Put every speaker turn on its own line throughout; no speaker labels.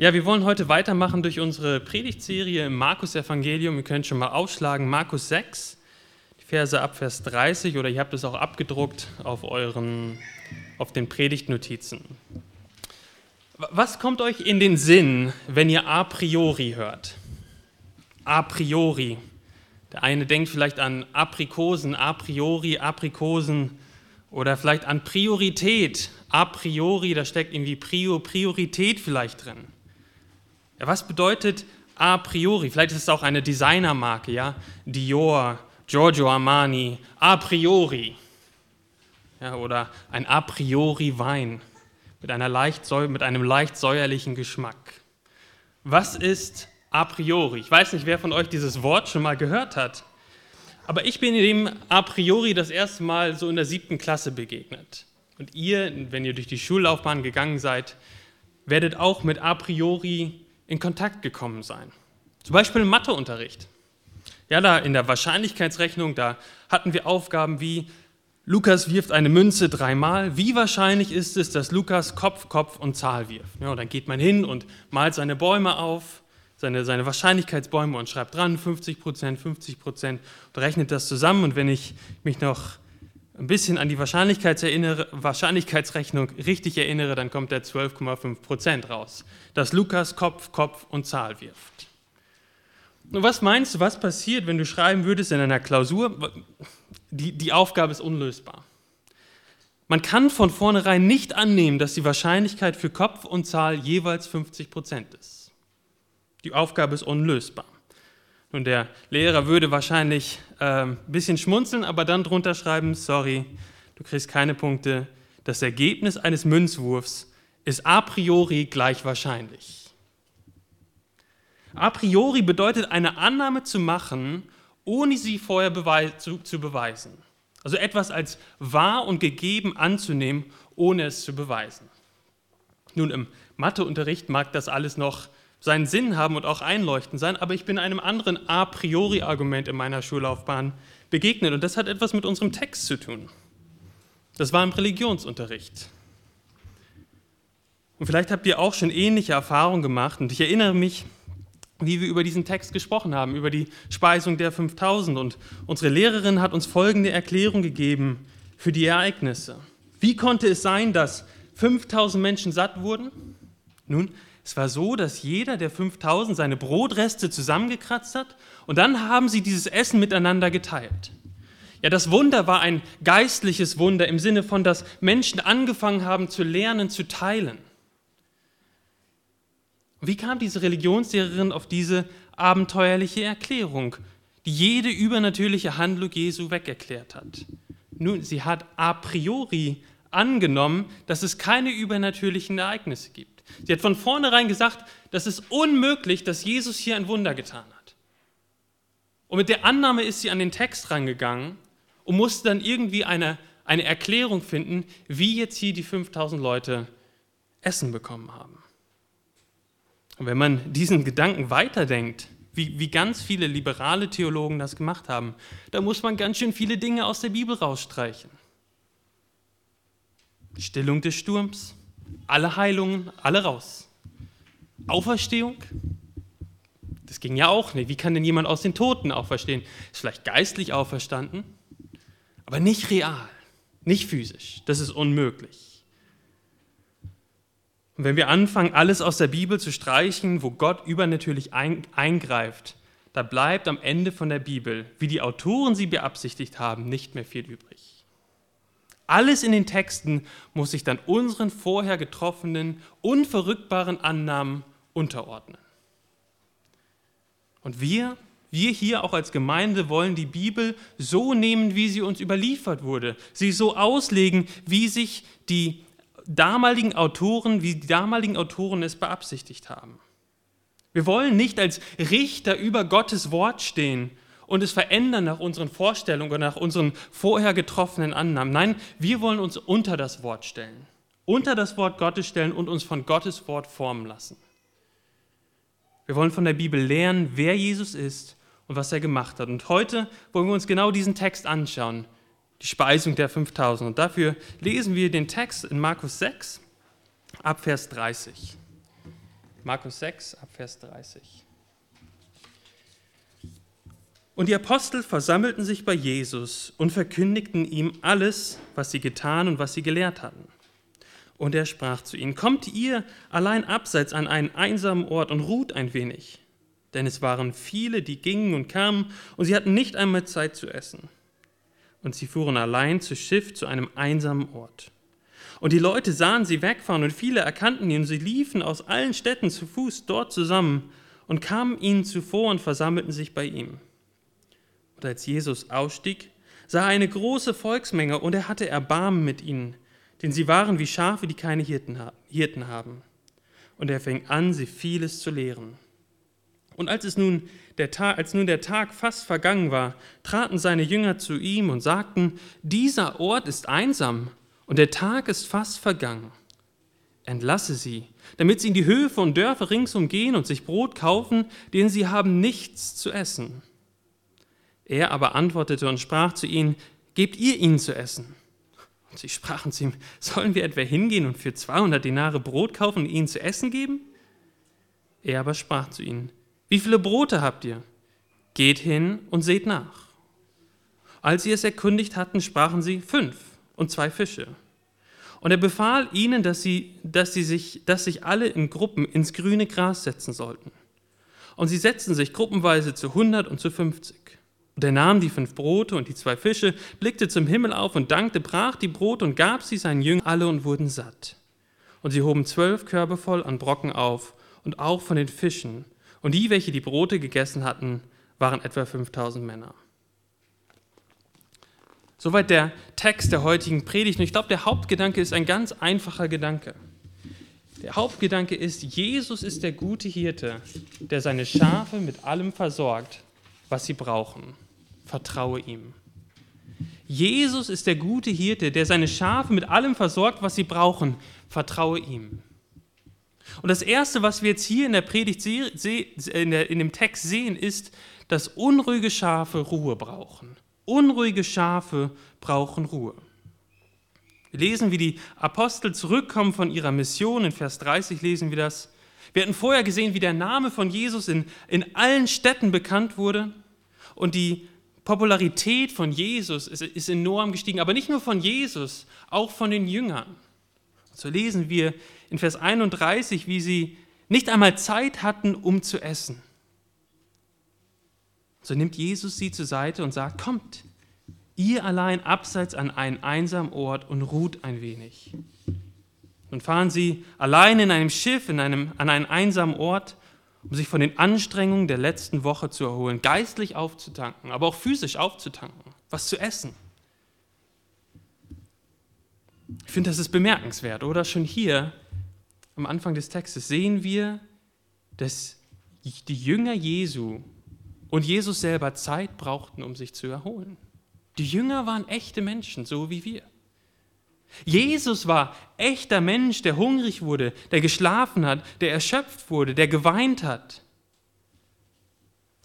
Ja, wir wollen heute weitermachen durch unsere Predigtserie im Markus-Evangelium. Ihr könnt schon mal aufschlagen, Markus 6, die Verse ab Vers 30 oder ihr habt es auch abgedruckt auf, euren, auf den Predigtnotizen. Was kommt euch in den Sinn, wenn ihr a priori hört? A priori. Der eine denkt vielleicht an Aprikosen, a priori, Aprikosen oder vielleicht an Priorität, a priori, da steckt irgendwie Prio, Priorität vielleicht drin. Ja, was bedeutet a priori? Vielleicht ist es auch eine Designermarke, ja? Dior, Giorgio Armani, a priori. Ja, oder ein a priori Wein mit, einer leicht, mit einem leicht säuerlichen Geschmack. Was ist a priori? Ich weiß nicht, wer von euch dieses Wort schon mal gehört hat, aber ich bin dem a priori das erste Mal so in der siebten Klasse begegnet. Und ihr, wenn ihr durch die Schullaufbahn gegangen seid, werdet auch mit a priori in Kontakt gekommen sein. Zum Beispiel im Matheunterricht. Ja, da in der Wahrscheinlichkeitsrechnung, da hatten wir Aufgaben wie Lukas wirft eine Münze dreimal. Wie wahrscheinlich ist es, dass Lukas Kopf, Kopf und Zahl wirft? Ja, und dann geht man hin und malt seine Bäume auf, seine, seine Wahrscheinlichkeitsbäume und schreibt dran 50 Prozent, 50 Prozent und rechnet das zusammen. Und wenn ich mich noch ein bisschen an die Wahrscheinlichkeitsrechnung richtig erinnere, dann kommt der 12,5 Prozent raus, dass Lukas Kopf, Kopf und Zahl wirft. Und was meinst du, was passiert, wenn du schreiben würdest in einer Klausur, die, die Aufgabe ist unlösbar. Man kann von vornherein nicht annehmen, dass die Wahrscheinlichkeit für Kopf und Zahl jeweils 50 Prozent ist. Die Aufgabe ist unlösbar. Und der Lehrer würde wahrscheinlich ein bisschen schmunzeln, aber dann drunter schreiben, sorry, du kriegst keine Punkte. Das Ergebnis eines Münzwurfs ist a priori gleich wahrscheinlich. A priori bedeutet eine Annahme zu machen, ohne sie vorher beweis zu, zu beweisen. Also etwas als wahr und gegeben anzunehmen, ohne es zu beweisen. Nun, im Matheunterricht mag das alles noch seinen Sinn haben und auch einleuchtend sein, aber ich bin einem anderen a priori Argument in meiner Schullaufbahn begegnet und das hat etwas mit unserem Text zu tun. Das war im Religionsunterricht. Und vielleicht habt ihr auch schon ähnliche Erfahrungen gemacht und ich erinnere mich, wie wir über diesen Text gesprochen haben, über die Speisung der 5000 und unsere Lehrerin hat uns folgende Erklärung gegeben für die Ereignisse. Wie konnte es sein, dass 5000 Menschen satt wurden? Nun, es war so, dass jeder der 5000 seine Brotreste zusammengekratzt hat und dann haben sie dieses Essen miteinander geteilt. Ja, das Wunder war ein geistliches Wunder im Sinne von, dass Menschen angefangen haben zu lernen, zu teilen. Wie kam diese Religionslehrerin auf diese abenteuerliche Erklärung, die jede übernatürliche Handlung Jesu wegerklärt hat? Nun, sie hat a priori angenommen, dass es keine übernatürlichen Ereignisse gibt. Sie hat von vornherein gesagt, das ist unmöglich, dass Jesus hier ein Wunder getan hat. Und mit der Annahme ist sie an den Text rangegangen und musste dann irgendwie eine, eine Erklärung finden, wie jetzt hier die 5000 Leute Essen bekommen haben. Und wenn man diesen Gedanken weiterdenkt, wie, wie ganz viele liberale Theologen das gemacht haben, da muss man ganz schön viele Dinge aus der Bibel rausstreichen. Die Stillung des Sturms, alle Heilungen, alle raus. Auferstehung, das ging ja auch nicht. Wie kann denn jemand aus den Toten auferstehen? Ist vielleicht geistlich auferstanden, aber nicht real, nicht physisch. Das ist unmöglich. Und wenn wir anfangen, alles aus der Bibel zu streichen, wo Gott übernatürlich eingreift, da bleibt am Ende von der Bibel, wie die Autoren sie beabsichtigt haben, nicht mehr viel übrig. Alles in den Texten muss sich dann unseren vorher getroffenen, unverrückbaren Annahmen unterordnen. Und wir, wir hier auch als Gemeinde wollen die Bibel so nehmen, wie sie uns überliefert wurde, sie so auslegen, wie sich die damaligen Autoren, wie die damaligen Autoren es beabsichtigt haben. Wir wollen nicht als Richter über Gottes Wort stehen und es verändern nach unseren Vorstellungen oder nach unseren vorher getroffenen Annahmen. Nein, wir wollen uns unter das Wort stellen, unter das Wort Gottes stellen und uns von Gottes Wort formen lassen. Wir wollen von der Bibel lernen, wer Jesus ist und was er gemacht hat. Und heute wollen wir uns genau diesen Text anschauen, die Speisung der 5000. Und dafür lesen wir den Text in Markus 6 ab Vers 30. Markus 6, Abvers 30. Und die Apostel versammelten sich bei Jesus und verkündigten ihm alles, was sie getan und was sie gelehrt hatten. Und er sprach zu ihnen, Kommt ihr allein abseits an einen einsamen Ort und ruht ein wenig. Denn es waren viele, die gingen und kamen, und sie hatten nicht einmal Zeit zu essen. Und sie fuhren allein zu Schiff zu einem einsamen Ort. Und die Leute sahen sie wegfahren, und viele erkannten ihn, und sie liefen aus allen Städten zu Fuß dort zusammen und kamen ihnen zuvor und versammelten sich bei ihm. Und als Jesus ausstieg, sah er eine große Volksmenge, und er hatte Erbarmen mit ihnen, denn sie waren wie Schafe, die keine Hirten haben. Und er fing an, sie vieles zu lehren. Und als, es nun der Tag, als nun der Tag fast vergangen war, traten seine Jünger zu ihm und sagten, dieser Ort ist einsam und der Tag ist fast vergangen. Entlasse sie, damit sie in die Höfe und Dörfer ringsum gehen und sich Brot kaufen, denn sie haben nichts zu essen. Er aber antwortete und sprach zu ihnen, Gebt ihr ihnen zu essen. Und sie sprachen zu ihm, Sollen wir etwa hingehen und für 200 Denare Brot kaufen und ihnen zu essen geben? Er aber sprach zu ihnen, wie viele Brote habt ihr? Geht hin und seht nach. Als sie es erkundigt hatten, sprachen sie fünf und zwei Fische. Und er befahl ihnen, dass, sie, dass, sie sich, dass sich alle in Gruppen ins grüne Gras setzen sollten. Und sie setzten sich gruppenweise zu hundert und zu fünfzig. Und er nahm die fünf Brote und die zwei Fische, blickte zum Himmel auf und dankte, brach die Brote und gab sie seinen Jüngern alle und wurden satt. Und sie hoben zwölf Körbe voll an Brocken auf und auch von den Fischen und die, welche die Brote gegessen hatten, waren etwa 5000 Männer. Soweit der Text der heutigen Predigt. Und ich glaube, der Hauptgedanke ist ein ganz einfacher Gedanke. Der Hauptgedanke ist, Jesus ist der gute Hirte, der seine Schafe mit allem versorgt, was sie brauchen. Vertraue ihm. Jesus ist der gute Hirte, der seine Schafe mit allem versorgt, was sie brauchen. Vertraue ihm. Und das Erste, was wir jetzt hier in der Predigt in, dem Text sehen, ist, dass unruhige Schafe Ruhe brauchen. Unruhige Schafe brauchen Ruhe. Wir lesen, wie die Apostel zurückkommen von ihrer Mission. In Vers 30 lesen wir das. Wir hatten vorher gesehen, wie der Name von Jesus in, in allen Städten bekannt wurde. Und die Popularität von Jesus ist, ist enorm gestiegen. Aber nicht nur von Jesus, auch von den Jüngern. So lesen wir in Vers 31, wie sie nicht einmal Zeit hatten, um zu essen. So nimmt Jesus sie zur Seite und sagt, kommt, ihr allein abseits an einen einsamen Ort und ruht ein wenig. Nun fahren sie allein in einem Schiff in einem, an einen einsamen Ort, um sich von den Anstrengungen der letzten Woche zu erholen, geistlich aufzutanken, aber auch physisch aufzutanken, was zu essen. Ich finde, das ist bemerkenswert, oder? Schon hier am Anfang des Textes sehen wir, dass die Jünger Jesu und Jesus selber Zeit brauchten, um sich zu erholen. Die Jünger waren echte Menschen, so wie wir. Jesus war echter Mensch, der hungrig wurde, der geschlafen hat, der erschöpft wurde, der geweint hat.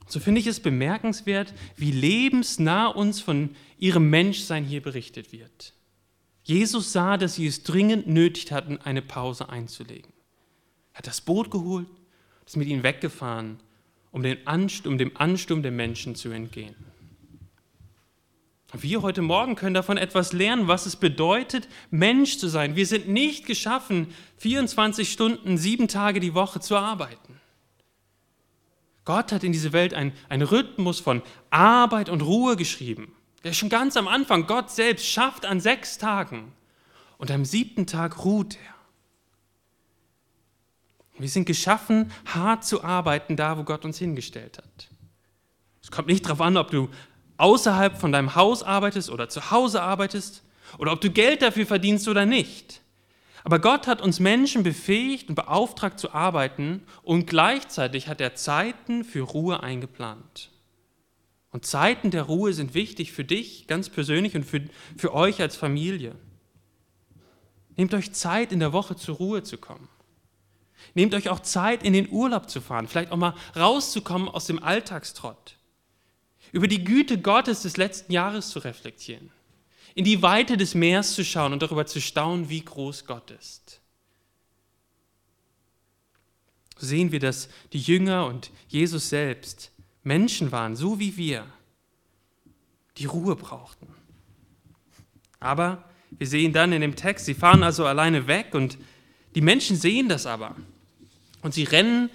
So finde ich es bemerkenswert, wie lebensnah uns von ihrem Menschsein hier berichtet wird. Jesus sah, dass sie es dringend nötig hatten, eine Pause einzulegen. Er hat das Boot geholt, ist mit ihnen weggefahren, um, um dem Ansturm der Menschen zu entgehen. Wir heute Morgen können davon etwas lernen, was es bedeutet, Mensch zu sein. Wir sind nicht geschaffen, 24 Stunden, sieben Tage die Woche zu arbeiten. Gott hat in diese Welt einen, Rhythmus von Arbeit und Ruhe geschrieben. Der ist schon ganz am Anfang, Gott selbst schafft an sechs Tagen und am siebten Tag ruht er. Wir sind geschaffen, hart zu arbeiten, da wo Gott uns hingestellt hat. Es kommt nicht darauf an, ob du außerhalb von deinem Haus arbeitest oder zu Hause arbeitest oder ob du Geld dafür verdienst oder nicht. Aber Gott hat uns Menschen befähigt und beauftragt zu arbeiten und gleichzeitig hat er Zeiten für Ruhe eingeplant. Und Zeiten der Ruhe sind wichtig für dich ganz persönlich und für, für euch als Familie. Nehmt euch Zeit, in der Woche zur Ruhe zu kommen. Nehmt euch auch Zeit, in den Urlaub zu fahren, vielleicht auch mal rauszukommen aus dem Alltagstrott. Über die Güte Gottes des letzten Jahres zu reflektieren. In die Weite des Meers zu schauen und darüber zu staunen, wie groß Gott ist. So sehen wir, dass die Jünger und Jesus selbst Menschen waren, so wie wir, die Ruhe brauchten. Aber wir sehen dann in dem Text, sie fahren also alleine weg und die Menschen sehen das aber. Und sie rennen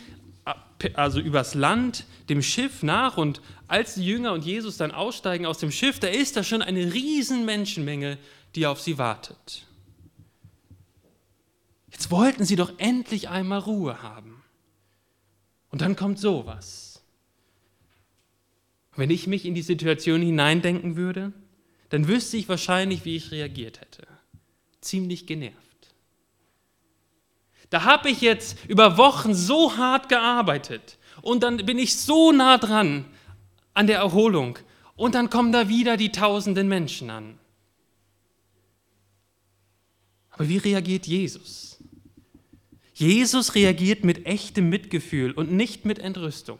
also übers Land dem Schiff nach und als die Jünger und Jesus dann aussteigen aus dem Schiff, da ist da schon eine riesen Menschenmenge, die auf sie wartet. Jetzt wollten sie doch endlich einmal Ruhe haben. Und dann kommt sowas. Wenn ich mich in die Situation hineindenken würde, dann wüsste ich wahrscheinlich, wie ich reagiert hätte. Ziemlich genervt. Da habe ich jetzt über Wochen so hart gearbeitet und dann bin ich so nah dran an der Erholung und dann kommen da wieder die tausenden Menschen an. Aber wie reagiert Jesus? Jesus reagiert mit echtem Mitgefühl und nicht mit Entrüstung.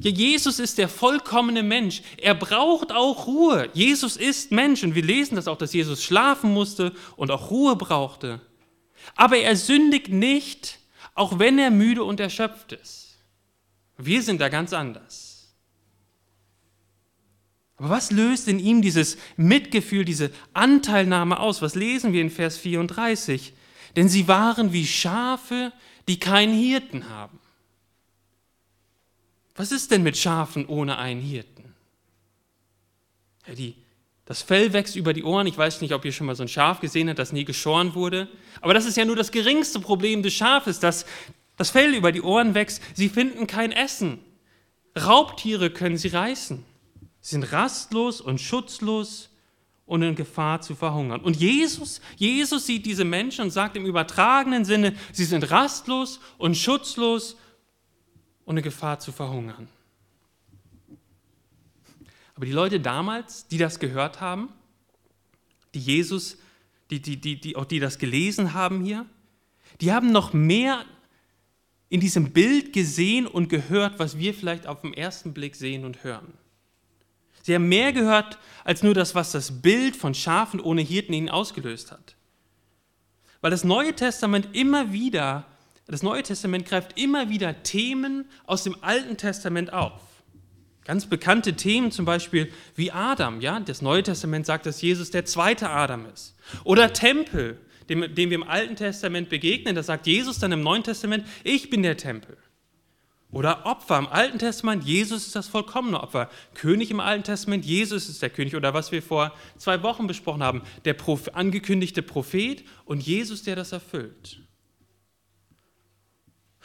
Ja, Jesus ist der vollkommene Mensch. Er braucht auch Ruhe. Jesus ist Mensch und wir lesen das auch, dass Jesus schlafen musste und auch Ruhe brauchte. Aber er sündigt nicht, auch wenn er müde und erschöpft ist. Wir sind da ganz anders. Aber was löst in ihm dieses Mitgefühl, diese Anteilnahme aus? Was lesen wir in Vers 34? Denn sie waren wie Schafe, die keinen Hirten haben. Was ist denn mit Schafen ohne einen Hirten? Ja, die das Fell wächst über die Ohren. Ich weiß nicht, ob ihr schon mal so ein Schaf gesehen habt, das nie geschoren wurde. Aber das ist ja nur das geringste Problem des Schafes, dass das Fell über die Ohren wächst. Sie finden kein Essen. Raubtiere können sie reißen. Sie sind rastlos und schutzlos und in Gefahr zu verhungern. Und Jesus, Jesus sieht diese Menschen und sagt im übertragenen Sinne, sie sind rastlos und schutzlos und in Gefahr zu verhungern. Aber die Leute damals, die das gehört haben, die Jesus, die, die, die, die, auch die das gelesen haben hier, die haben noch mehr in diesem Bild gesehen und gehört, was wir vielleicht auf den ersten Blick sehen und hören. Sie haben mehr gehört als nur das, was das Bild von Schafen ohne Hirten ihnen ausgelöst hat. Weil das Neue Testament immer wieder, das Neue Testament greift immer wieder Themen aus dem Alten Testament auf. Ganz bekannte Themen, zum Beispiel wie Adam. Ja? Das Neue Testament sagt, dass Jesus der zweite Adam ist. Oder Tempel, dem, dem wir im Alten Testament begegnen. Da sagt Jesus dann im Neuen Testament, ich bin der Tempel. Oder Opfer im Alten Testament, Jesus ist das vollkommene Opfer. König im Alten Testament, Jesus ist der König. Oder was wir vor zwei Wochen besprochen haben, der angekündigte Prophet und Jesus, der das erfüllt.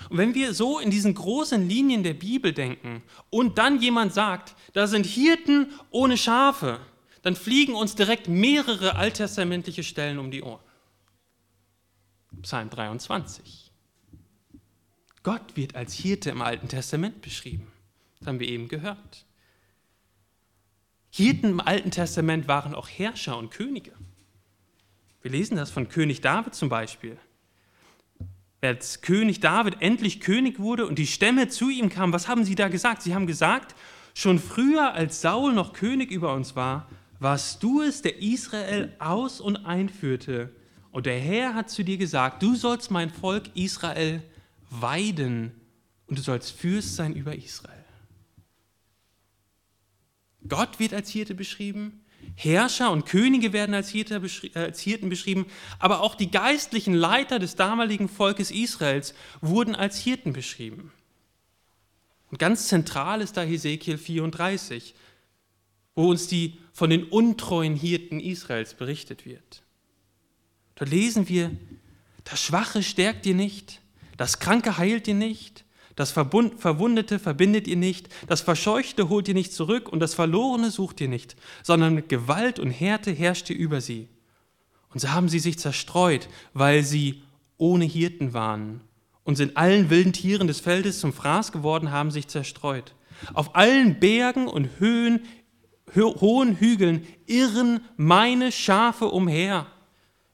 Und wenn wir so in diesen großen Linien der Bibel denken und dann jemand sagt, da sind Hirten ohne Schafe, dann fliegen uns direkt mehrere alttestamentliche Stellen um die Ohren. Psalm 23. Gott wird als Hirte im Alten Testament beschrieben. Das haben wir eben gehört. Hirten im Alten Testament waren auch Herrscher und Könige. Wir lesen das von König David zum Beispiel als König David endlich König wurde und die Stämme zu ihm kamen, was haben sie da gesagt? Sie haben gesagt, schon früher als Saul noch König über uns war, warst du es, der Israel aus und einführte. Und der Herr hat zu dir gesagt, du sollst mein Volk Israel weiden und du sollst Fürst sein über Israel. Gott wird als Hirte beschrieben, Herrscher und Könige werden äh, als Hirten beschrieben, aber auch die geistlichen Leiter des damaligen Volkes Israels wurden als Hirten beschrieben. Und ganz zentral ist da Hesekiel 34, wo uns die von den untreuen Hirten Israels berichtet wird. Dort lesen wir, das Schwache stärkt ihr nicht, das Kranke heilt ihr nicht, das Verwundete verbindet ihr nicht, das Verscheuchte holt ihr nicht zurück und das Verlorene sucht ihr nicht, sondern mit Gewalt und Härte herrscht ihr über sie. Und so haben sie sich zerstreut, weil sie ohne Hirten waren und sind allen wilden Tieren des Feldes zum Fraß geworden, haben sich zerstreut. Auf allen Bergen und Höhen, hohen Hügeln irren meine Schafe umher.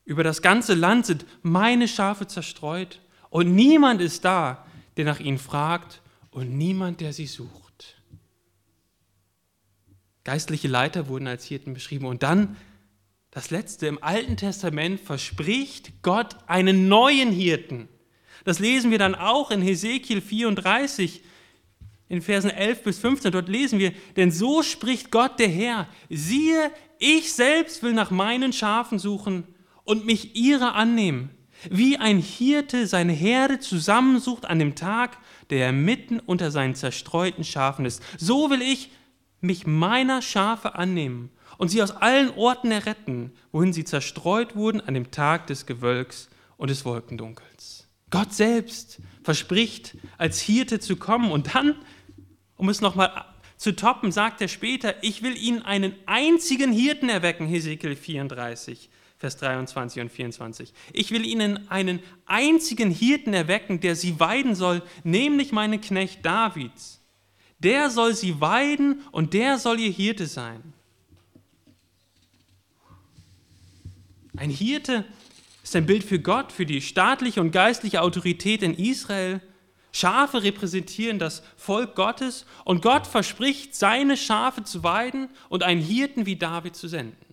Über das ganze Land sind meine Schafe zerstreut und niemand ist da, der nach ihnen fragt und niemand, der sie sucht. Geistliche Leiter wurden als Hirten beschrieben. Und dann das Letzte, im Alten Testament verspricht Gott einen neuen Hirten, Das lesen wir dann auch in Hesekiel 34, in Versen 11 bis 15. Dort lesen wir, denn so spricht Gott der Herr, siehe, ich selbst will nach meinen Schafen suchen und mich ihrer annehmen, wie ein Hirte seine Herde zusammensucht an dem Tag, der er mitten unter seinen zerstreuten Schafen ist. So will ich mich meiner Schafe annehmen und sie aus allen Orten erretten, wohin sie zerstreut wurden an dem Tag des Gewölks und des Wolkendunkels. Gott selbst verspricht, als Hirte zu kommen und dann, um es nochmal zu toppen, sagt er später, ich will ihnen einen einzigen Hirten erwecken, Hesekiel 34. Vers 23 und 24. Ich will ihnen einen einzigen Hirten erwecken, der sie weiden soll, nämlich meinen Knecht Davids. Der soll sie weiden und der soll ihr Hirte sein. Ein Hirte ist ein Bild für Gott, für die staatliche und geistliche Autorität in Israel. Schafe repräsentieren das Volk Gottes und Gott verspricht, seine Schafe zu weiden und einen Hirten wie David zu senden.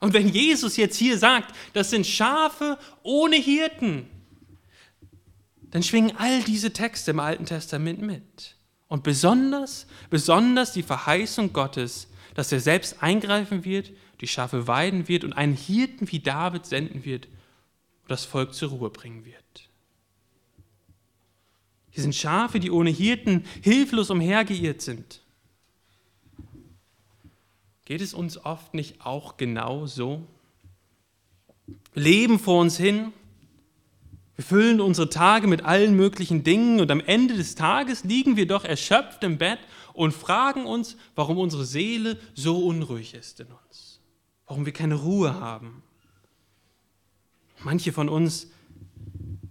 Und wenn Jesus jetzt hier sagt, das sind Schafe ohne Hirten, dann schwingen all diese Texte im Alten Testament mit. Und besonders, besonders die Verheißung Gottes, dass er selbst eingreifen wird, die Schafe weiden wird und einen Hirten wie David senden wird und das Volk zur Ruhe bringen wird. Hier sind Schafe, die ohne Hirten hilflos umhergeirrt sind. Geht es uns oft nicht auch genau so? Wir leben vor uns hin, wir füllen unsere Tage mit allen möglichen Dingen und am Ende des Tages liegen wir doch erschöpft im Bett und fragen uns, warum unsere Seele so unruhig ist in uns, warum wir keine Ruhe haben. Manche von uns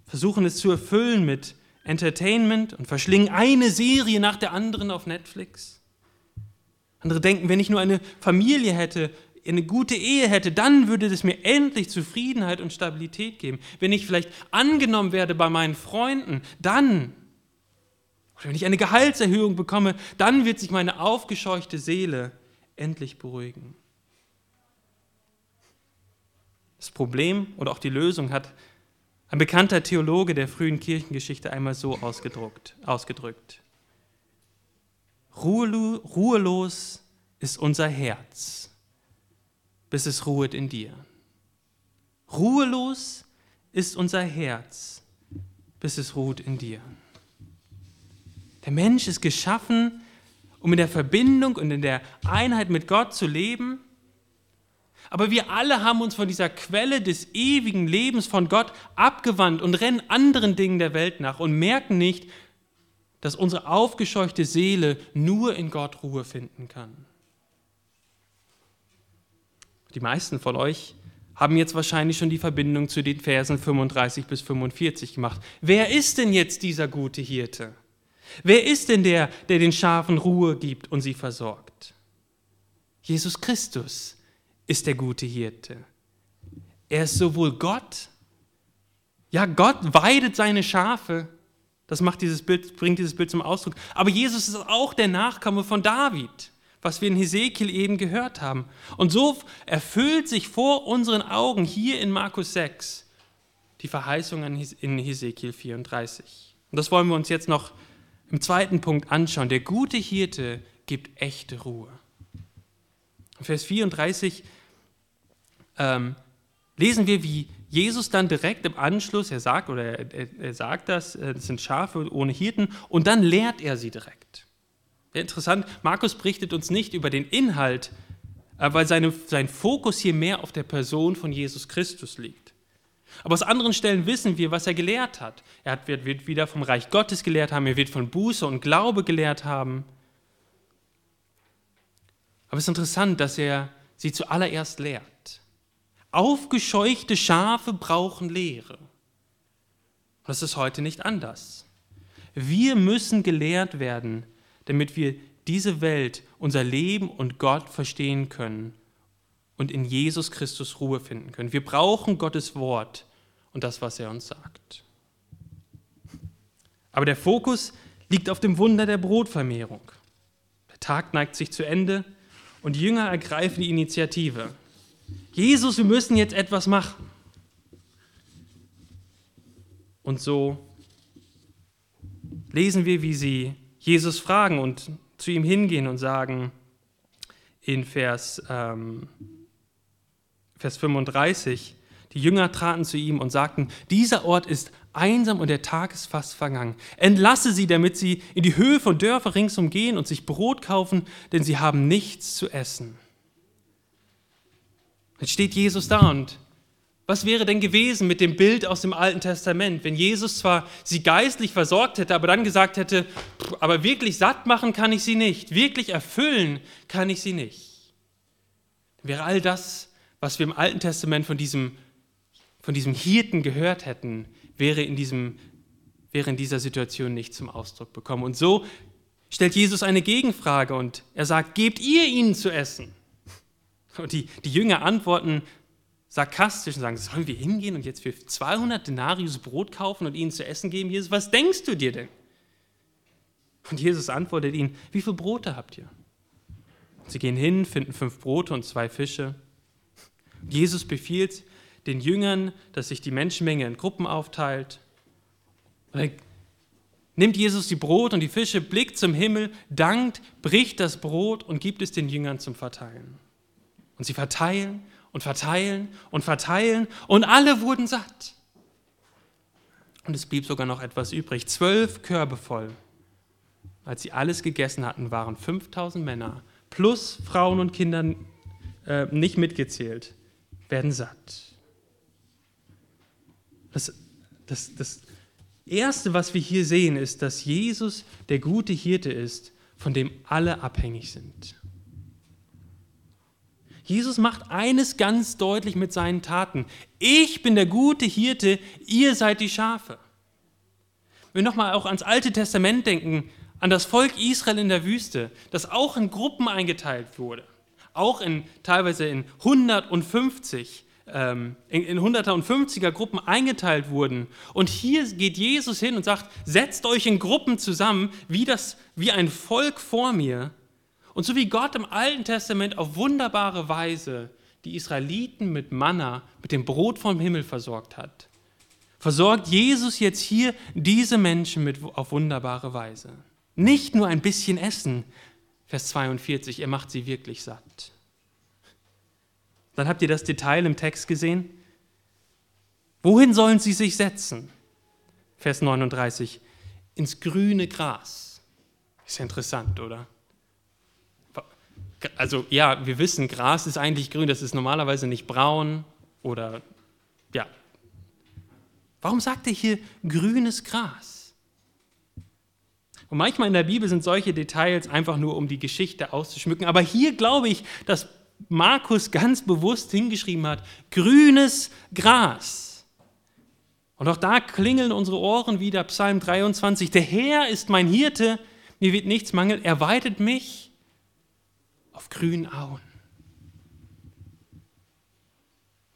versuchen es zu erfüllen mit Entertainment und verschlingen eine Serie nach der anderen auf Netflix. Andere denken, wenn ich nur eine Familie hätte, eine gute Ehe hätte, dann würde es mir endlich Zufriedenheit und Stabilität geben. Wenn ich vielleicht angenommen werde bei meinen Freunden, dann, oder wenn ich eine Gehaltserhöhung bekomme, dann wird sich meine aufgescheuchte Seele endlich beruhigen. Das Problem oder auch die Lösung hat ein bekannter Theologe der frühen Kirchengeschichte einmal so ausgedrückt. Ruhelos ist unser Herz, bis es ruhet in dir. Ruhelos ist unser Herz, bis es ruht in dir. Der Mensch ist geschaffen, um in der Verbindung und in der Einheit mit Gott zu leben. Aber wir alle haben uns von dieser Quelle des ewigen Lebens von Gott abgewandt und rennen anderen Dingen der Welt nach und merken nicht, dass unsere aufgescheuchte Seele nur in Gott Ruhe finden kann. Die meisten von euch haben jetzt wahrscheinlich schon die Verbindung zu den Versen 35 bis 45 gemacht. Wer ist denn jetzt dieser gute Hirte? Wer ist denn der, der den Schafen Ruhe gibt und sie versorgt? Jesus Christus ist der gute Hirte. Er ist sowohl Gott, ja, Gott weidet seine Schafe, das macht dieses Bild, bringt dieses Bild zum Ausdruck. Aber Jesus ist auch der Nachkomme von David, was wir in Hesekiel eben gehört haben. Und so erfüllt sich vor unseren Augen hier in Markus 6 die Verheißung in Hesekiel 34. Und das wollen wir uns jetzt noch im zweiten Punkt anschauen. Der gute Hirte gibt echte Ruhe. Vers 34 ähm, lesen wir, wie Jesus dann direkt im Anschluss, er sagt, oder er, er sagt das, äh, das sind Schafe ohne Hirten, und dann lehrt er sie direkt. Interessant, Markus berichtet uns nicht über den Inhalt, äh, weil seine, sein Fokus hier mehr auf der Person von Jesus Christus liegt. Aber aus anderen Stellen wissen wir, was er gelehrt hat. Er hat, wird wieder vom Reich Gottes gelehrt haben, er wird von Buße und Glaube gelehrt haben. Aber es ist interessant, dass er sie zuallererst lehrt. Aufgescheuchte Schafe brauchen Lehre. Das ist heute nicht anders. Wir müssen gelehrt werden, damit wir diese Welt, unser Leben und Gott verstehen können und in Jesus Christus Ruhe finden können. Wir brauchen Gottes Wort und das, was er uns sagt. Aber der Fokus liegt auf dem Wunder der Brotvermehrung. Der Tag neigt sich zu Ende und die Jünger ergreifen die Initiative. Jesus, wir müssen jetzt etwas machen. Und so lesen wir, wie sie Jesus fragen und zu ihm hingehen und sagen in Vers, ähm, Vers 35, die Jünger traten zu ihm und sagten, dieser Ort ist einsam und der Tag ist fast vergangen. Entlasse sie, damit sie in die Höhe von Dörfer ringsum gehen und sich Brot kaufen, denn sie haben nichts zu essen. Jetzt steht Jesus da und was wäre denn gewesen mit dem Bild aus dem Alten Testament, wenn Jesus zwar sie geistlich versorgt hätte, aber dann gesagt hätte, aber wirklich satt machen kann ich sie nicht, wirklich erfüllen kann ich sie nicht. Wäre all das, was wir im Alten Testament von diesem, von diesem Hirten gehört hätten, wäre in, diesem, wäre in dieser Situation nicht zum Ausdruck bekommen. Und so stellt Jesus eine Gegenfrage und er sagt, gebt ihr ihnen zu essen? Und die, die Jünger antworten sarkastisch und sagen, sollen wir hingehen und jetzt für 200 Denarius Brot kaufen und ihnen zu essen geben? Jesus, was denkst du dir denn? Und Jesus antwortet ihnen, wie viele Brote habt ihr? Sie gehen hin, finden fünf Brote und zwei Fische. Jesus befiehlt den Jüngern, dass sich die Menschenmenge in Gruppen aufteilt. Und dann nimmt Jesus die Brot und die Fische, blickt zum Himmel, dankt, bricht das Brot und gibt es den Jüngern zum Verteilen. Und sie verteilen und verteilen und verteilen und alle wurden satt. Und es blieb sogar noch etwas übrig, zwölf Körbe voll. Als sie alles gegessen hatten, waren 5000 Männer plus Frauen und Kinder äh, nicht mitgezählt, werden satt. Das, das, das Erste, was wir hier sehen, ist, dass Jesus der gute Hirte ist, von dem alle abhängig sind. Jesus macht eines ganz deutlich mit seinen Taten. Ich bin der gute Hirte, ihr seid die Schafe. Wenn wir nochmal auch ans Alte Testament denken, an das Volk Israel in der Wüste, das auch in Gruppen eingeteilt wurde, auch in teilweise in 150, ähm, in, in 100er und 50er Gruppen eingeteilt wurden. Und hier geht Jesus hin und sagt, setzt euch in Gruppen zusammen, wie, das, wie ein Volk vor mir und so wie Gott im Alten Testament auf wunderbare Weise die Israeliten mit Manna, mit dem Brot vom Himmel versorgt hat, versorgt Jesus jetzt hier diese Menschen mit, auf wunderbare Weise. Nicht nur ein bisschen Essen, Vers 42, er macht sie wirklich satt. Dann habt ihr das Detail im Text gesehen. Wohin sollen sie sich setzen? Vers 39, ins grüne Gras. Ist ja interessant, oder? Also ja, wir wissen, Gras ist eigentlich grün, das ist normalerweise nicht braun oder ja. Warum sagt er hier grünes Gras? Und manchmal in der Bibel sind solche Details einfach nur, um die Geschichte auszuschmücken. Aber hier glaube ich, dass Markus ganz bewusst hingeschrieben hat, grünes Gras. Und auch da klingeln unsere Ohren wieder, Psalm 23, der Herr ist mein Hirte, mir wird nichts mangeln, er weidet mich auf grünen Auen.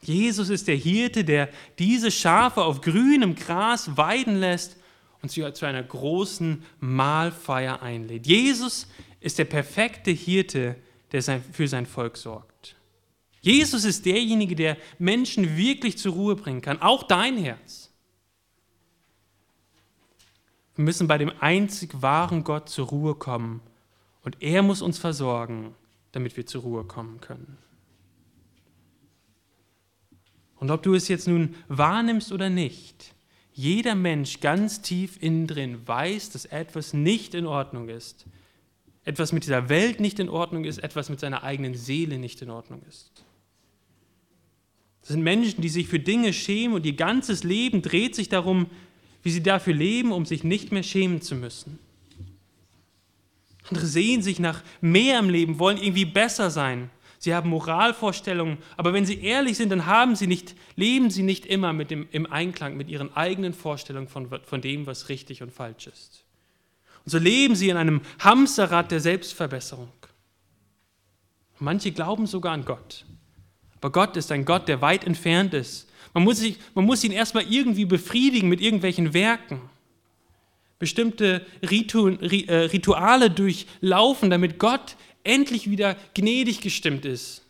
Jesus ist der Hirte, der diese Schafe auf grünem Gras weiden lässt und sie zu einer großen Mahlfeier einlädt. Jesus ist der perfekte Hirte, der für sein Volk sorgt. Jesus ist derjenige, der Menschen wirklich zur Ruhe bringen kann, auch dein Herz. Wir müssen bei dem einzig wahren Gott zur Ruhe kommen und er muss uns versorgen damit wir zur Ruhe kommen können. Und ob du es jetzt nun wahrnimmst oder nicht, jeder Mensch ganz tief innen drin weiß, dass etwas nicht in Ordnung ist. Etwas mit dieser Welt nicht in Ordnung ist, etwas mit seiner eigenen Seele nicht in Ordnung ist. Das sind Menschen, die sich für Dinge schämen und ihr ganzes Leben dreht sich darum, wie sie dafür leben, um sich nicht mehr schämen zu müssen. Andere sehen sich nach mehr im Leben, wollen irgendwie besser sein. Sie haben Moralvorstellungen, aber wenn sie ehrlich sind, dann haben sie nicht, leben sie nicht immer mit dem, im Einklang mit ihren eigenen Vorstellungen von, von dem, was richtig und falsch ist. Und so leben sie in einem Hamsterrad der Selbstverbesserung. Manche glauben sogar an Gott. Aber Gott ist ein Gott, der weit entfernt ist. Man muss, sich, man muss ihn erstmal irgendwie befriedigen mit irgendwelchen Werken bestimmte äh, Rituale durchlaufen, damit Gott endlich wieder gnädig gestimmt ist.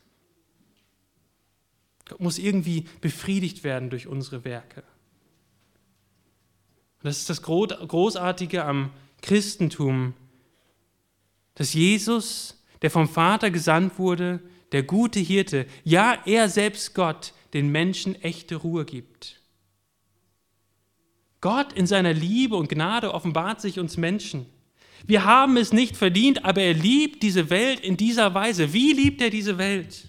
Gott muss irgendwie befriedigt werden durch unsere Werke. Und das ist das Großartige am Christentum, dass Jesus, der vom Vater gesandt wurde, der gute Hirte, ja, er selbst Gott, den Menschen echte Ruhe gibt. Gott in seiner Liebe und Gnade offenbart sich uns Menschen. Wir haben es nicht verdient, aber er liebt diese Welt in dieser Weise. Wie liebt er diese Welt?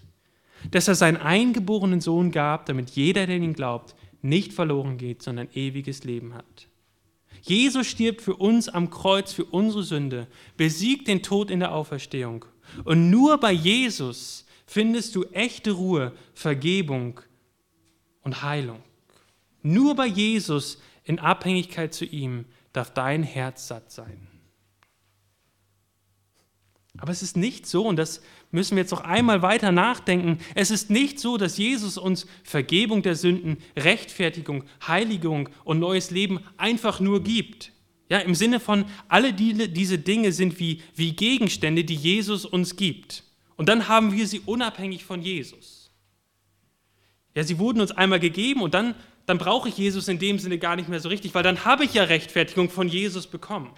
Dass er seinen eingeborenen Sohn gab, damit jeder, der ihn glaubt, nicht verloren geht, sondern ewiges Leben hat. Jesus stirbt für uns am Kreuz, für unsere Sünde, besiegt den Tod in der Auferstehung. Und nur bei Jesus findest du echte Ruhe, Vergebung und Heilung. Nur bei Jesus in Abhängigkeit zu ihm darf dein Herz satt sein. Aber es ist nicht so, und das müssen wir jetzt noch einmal weiter nachdenken, es ist nicht so, dass Jesus uns Vergebung der Sünden, Rechtfertigung, Heiligung und neues Leben einfach nur gibt. Ja, im Sinne von, alle die, diese Dinge sind wie, wie Gegenstände, die Jesus uns gibt. Und dann haben wir sie unabhängig von Jesus. Ja, sie wurden uns einmal gegeben und dann, dann brauche ich Jesus in dem Sinne gar nicht mehr so richtig, weil dann habe ich ja Rechtfertigung von Jesus bekommen.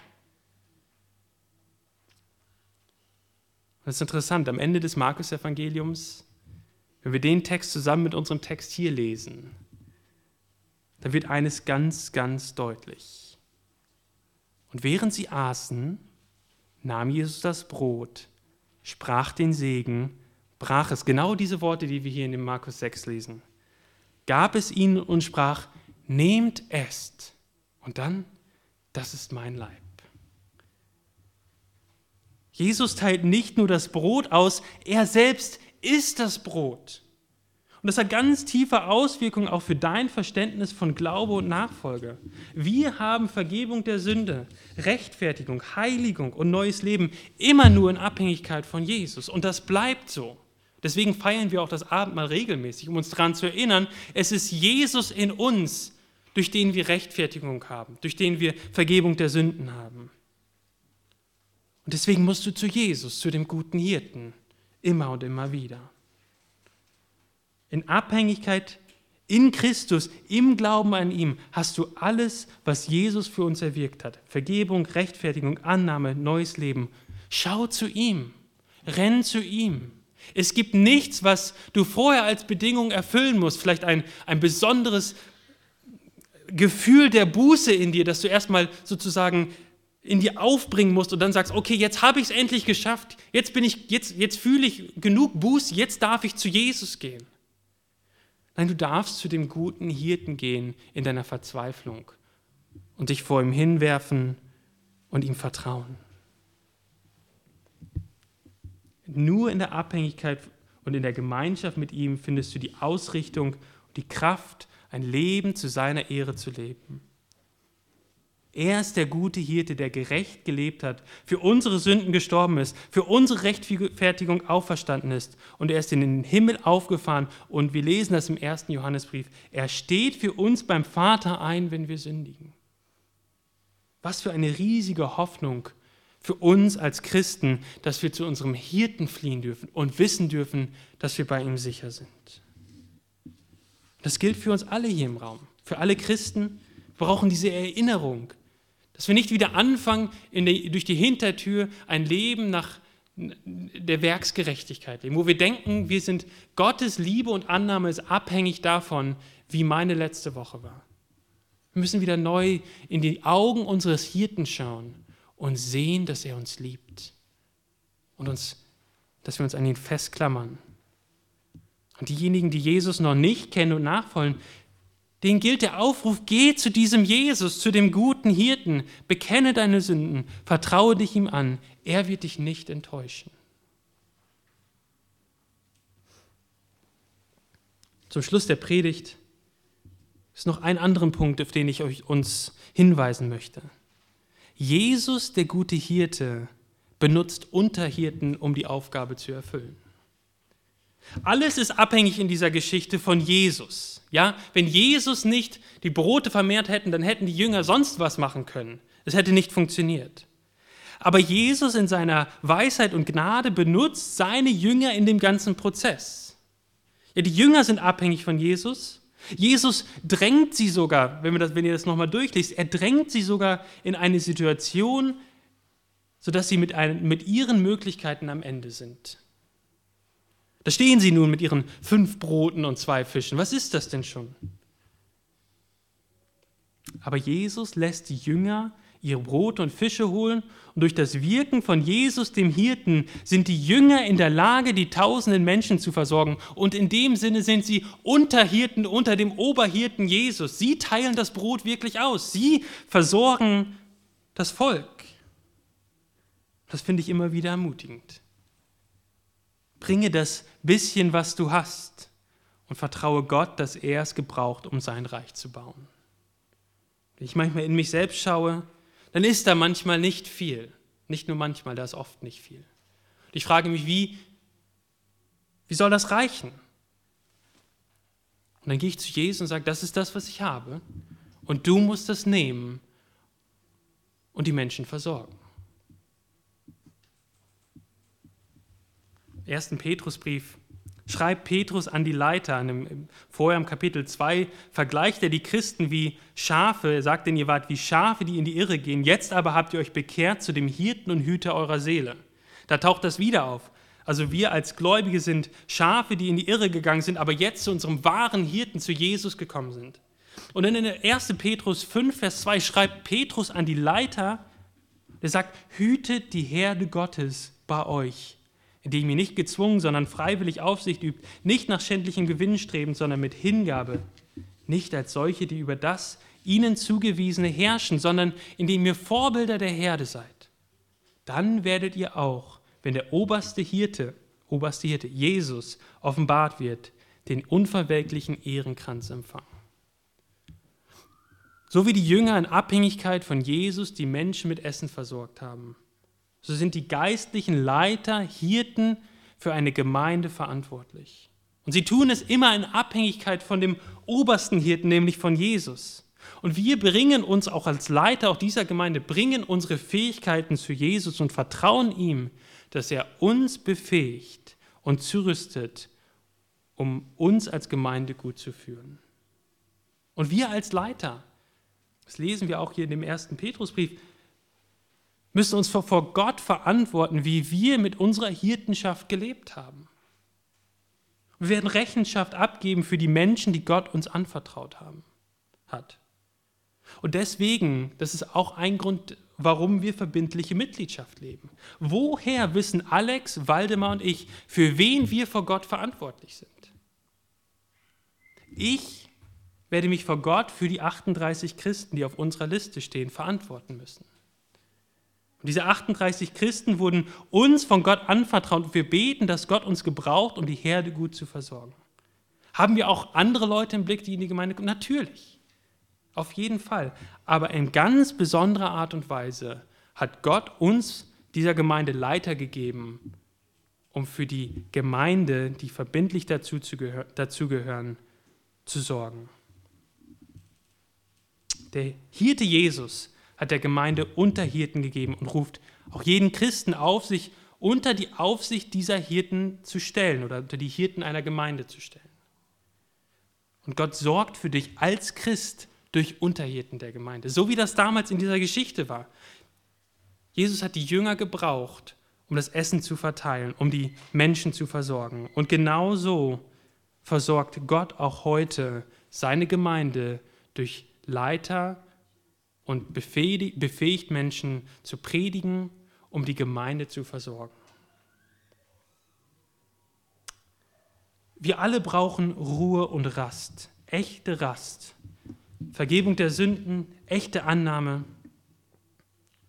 das ist interessant, am Ende des Markus-Evangeliums, wenn wir den Text zusammen mit unserem Text hier lesen, dann wird eines ganz, ganz deutlich. Und während sie aßen, nahm Jesus das Brot, sprach den Segen, brach es, genau diese Worte, die wir hier in dem Markus 6 lesen, gab es ihnen und sprach, nehmt es. Und dann, das ist mein Leib. Jesus teilt nicht nur das Brot aus, er selbst ist das Brot. Und das hat ganz tiefe Auswirkungen auch für dein Verständnis von Glaube und Nachfolge. Wir haben Vergebung der Sünde, Rechtfertigung, Heiligung und neues Leben immer nur in Abhängigkeit von Jesus. Und das bleibt so. Deswegen feiern wir auch das Abendmahl regelmäßig, um uns daran zu erinnern, es ist Jesus in uns, durch den wir Rechtfertigung haben, durch den wir Vergebung der Sünden haben. Und deswegen musst du zu Jesus, zu dem guten Hirten, immer und immer wieder. In Abhängigkeit in Christus, im Glauben an ihm, hast du alles, was Jesus für uns erwirkt hat. Vergebung, Rechtfertigung, Annahme, neues Leben. Schau zu ihm, renn zu ihm. Es gibt nichts, was du vorher als Bedingung erfüllen musst. Vielleicht ein, ein besonderes Gefühl der Buße in dir, dass du erstmal sozusagen in dir aufbringen musst und dann sagst, okay, jetzt habe ich es endlich geschafft, jetzt bin ich, jetzt, jetzt fühle ich genug Buß, jetzt darf ich zu Jesus gehen. Nein, du darfst zu dem guten Hirten gehen in deiner Verzweiflung und dich vor ihm hinwerfen und ihm vertrauen. Nur in der Abhängigkeit und in der Gemeinschaft mit ihm findest du die Ausrichtung und die Kraft, ein Leben zu seiner Ehre zu leben. Er ist der gute Hirte, der gerecht gelebt hat, für unsere Sünden gestorben ist, für unsere Rechtfertigung auferstanden ist und er ist in den Himmel aufgefahren und wir lesen das im ersten Johannesbrief. Er steht für uns beim Vater ein, wenn wir sündigen. Was für eine riesige Hoffnung für uns als Christen, dass wir zu unserem Hirten fliehen dürfen und wissen dürfen, dass wir bei ihm sicher sind. Das gilt für uns alle hier im Raum, für alle Christen. Brauchen diese Erinnerung, dass wir nicht wieder anfangen, die, durch die Hintertür ein Leben nach der Werksgerechtigkeit leben, wo wir denken, wir sind Gottes Liebe und Annahme ist abhängig davon, wie meine letzte Woche war. Wir müssen wieder neu in die Augen unseres Hirten schauen und sehen, dass er uns liebt und uns, dass wir uns an ihn festklammern. Und diejenigen, die Jesus noch nicht kennen und nachfolgen, denen gilt der Aufruf, geh zu diesem Jesus, zu dem guten Hirten, bekenne deine Sünden, vertraue dich ihm an, er wird dich nicht enttäuschen. Zum Schluss der Predigt ist noch ein anderer Punkt, auf den ich euch uns hinweisen möchte. Jesus, der gute Hirte, benutzt Unterhirten, um die Aufgabe zu erfüllen. Alles ist abhängig in dieser Geschichte von Jesus. Ja, wenn Jesus nicht die Brote vermehrt hätten, dann hätten die Jünger sonst was machen können. Es hätte nicht funktioniert. Aber Jesus in seiner Weisheit und Gnade benutzt seine Jünger in dem ganzen Prozess. Ja, die Jünger sind abhängig von Jesus, Jesus drängt sie sogar, wenn, wir das, wenn ihr das nochmal durchliest, er drängt sie sogar in eine Situation, sodass sie mit, ein, mit ihren Möglichkeiten am Ende sind. Da stehen sie nun mit ihren fünf Broten und zwei Fischen. Was ist das denn schon? Aber Jesus lässt die Jünger ihre Brote und Fische holen und durch das Wirken von Jesus, dem Hirten, sind die Jünger in der Lage, die tausenden Menschen zu versorgen. Und in dem Sinne sind sie Unterhirten unter dem Oberhirten Jesus. Sie teilen das Brot wirklich aus. Sie versorgen das Volk. Das finde ich immer wieder ermutigend. Bringe das bisschen, was du hast und vertraue Gott, dass er es gebraucht, um sein Reich zu bauen. Wenn ich manchmal in mich selbst schaue, dann ist da manchmal nicht viel. Nicht nur manchmal, da ist oft nicht viel. Und ich frage mich, wie, wie soll das reichen? Und dann gehe ich zu Jesus und sage, das ist das, was ich habe. Und du musst das nehmen und die Menschen versorgen. Im ersten Petrusbrief schreibt Petrus an die Leiter. vorher im Kapitel 2 vergleicht er die Christen wie Schafe. Er sagt denn, ihr wart wie Schafe, die in die Irre gehen. Jetzt aber habt ihr euch bekehrt zu dem Hirten und Hüter eurer Seele. Da taucht das wieder auf. Also wir als Gläubige sind Schafe, die in die Irre gegangen sind, aber jetzt zu unserem wahren Hirten, zu Jesus gekommen sind. Und in der 1. Petrus 5, Vers 2 schreibt Petrus an die Leiter, der sagt, hütet die Herde Gottes bei euch indem ihr nicht gezwungen, sondern freiwillig Aufsicht übt, nicht nach schändlichem Gewinn strebend, sondern mit Hingabe, nicht als solche, die über das ihnen zugewiesene herrschen, sondern indem ihr Vorbilder der Herde seid. Dann werdet ihr auch, wenn der oberste Hirte, oberste Hirte, Jesus, offenbart wird, den unverwelklichen Ehrenkranz empfangen. So wie die Jünger in Abhängigkeit von Jesus die Menschen mit Essen versorgt haben, so sind die geistlichen Leiter, Hirten für eine Gemeinde verantwortlich. Und sie tun es immer in Abhängigkeit von dem obersten Hirten, nämlich von Jesus. Und wir bringen uns auch als Leiter auch dieser Gemeinde, bringen unsere Fähigkeiten zu Jesus und vertrauen ihm, dass er uns befähigt und zurüstet, um uns als Gemeinde gut zu führen. Und wir als Leiter, das lesen wir auch hier in dem ersten Petrusbrief, müssen uns vor Gott verantworten, wie wir mit unserer Hirtenschaft gelebt haben. Wir werden Rechenschaft abgeben für die Menschen, die Gott uns anvertraut haben, hat. Und deswegen, das ist auch ein Grund, warum wir verbindliche Mitgliedschaft leben. Woher wissen Alex, Waldemar und ich, für wen wir vor Gott verantwortlich sind? Ich werde mich vor Gott für die 38 Christen, die auf unserer Liste stehen, verantworten müssen. Und diese 38 Christen wurden uns von Gott anvertraut und wir beten, dass Gott uns gebraucht, um die Herde gut zu versorgen. Haben wir auch andere Leute im Blick, die in die Gemeinde kommen? Natürlich, auf jeden Fall. Aber in ganz besonderer Art und Weise hat Gott uns dieser Gemeinde Leiter gegeben, um für die Gemeinde, die verbindlich dazu, dazugehören, zu sorgen. Der Hirte Jesus hat der Gemeinde Unterhirten gegeben und ruft auch jeden Christen auf, sich unter die Aufsicht dieser Hirten zu stellen oder unter die Hirten einer Gemeinde zu stellen. Und Gott sorgt für dich als Christ durch Unterhirten der Gemeinde, so wie das damals in dieser Geschichte war. Jesus hat die Jünger gebraucht, um das Essen zu verteilen, um die Menschen zu versorgen. Und genau so versorgt Gott auch heute seine Gemeinde durch Leiter, und befähigt Menschen zu predigen, um die Gemeinde zu versorgen. Wir alle brauchen Ruhe und Rast, echte Rast, Vergebung der Sünden, echte Annahme.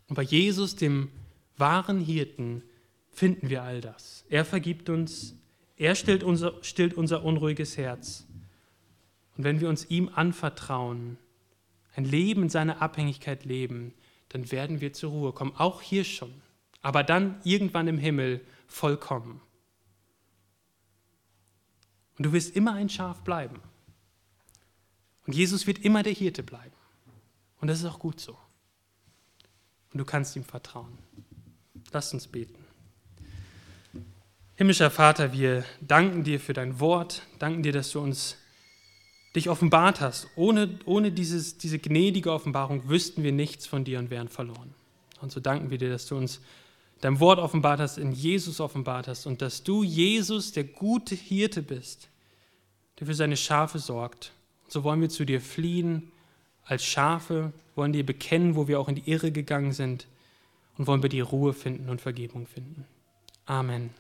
Und bei Jesus, dem wahren Hirten, finden wir all das. Er vergibt uns, er stillt unser, stillt unser unruhiges Herz. Und wenn wir uns ihm anvertrauen, ein Leben in seiner Abhängigkeit leben, dann werden wir zur Ruhe kommen, auch hier schon, aber dann irgendwann im Himmel vollkommen. Und du wirst immer ein Schaf bleiben. Und Jesus wird immer der Hirte bleiben. Und das ist auch gut so. Und du kannst ihm vertrauen. Lass uns beten. Himmlischer Vater, wir danken dir für dein Wort, danken dir, dass du uns dich offenbart hast. Ohne, ohne dieses, diese gnädige Offenbarung wüssten wir nichts von dir und wären verloren. Und so danken wir dir, dass du uns dein Wort offenbart hast, in Jesus offenbart hast und dass du, Jesus, der gute Hirte bist, der für seine Schafe sorgt. Und so wollen wir zu dir fliehen als Schafe, wollen dir bekennen, wo wir auch in die Irre gegangen sind und wollen bei dir Ruhe finden und Vergebung finden. Amen.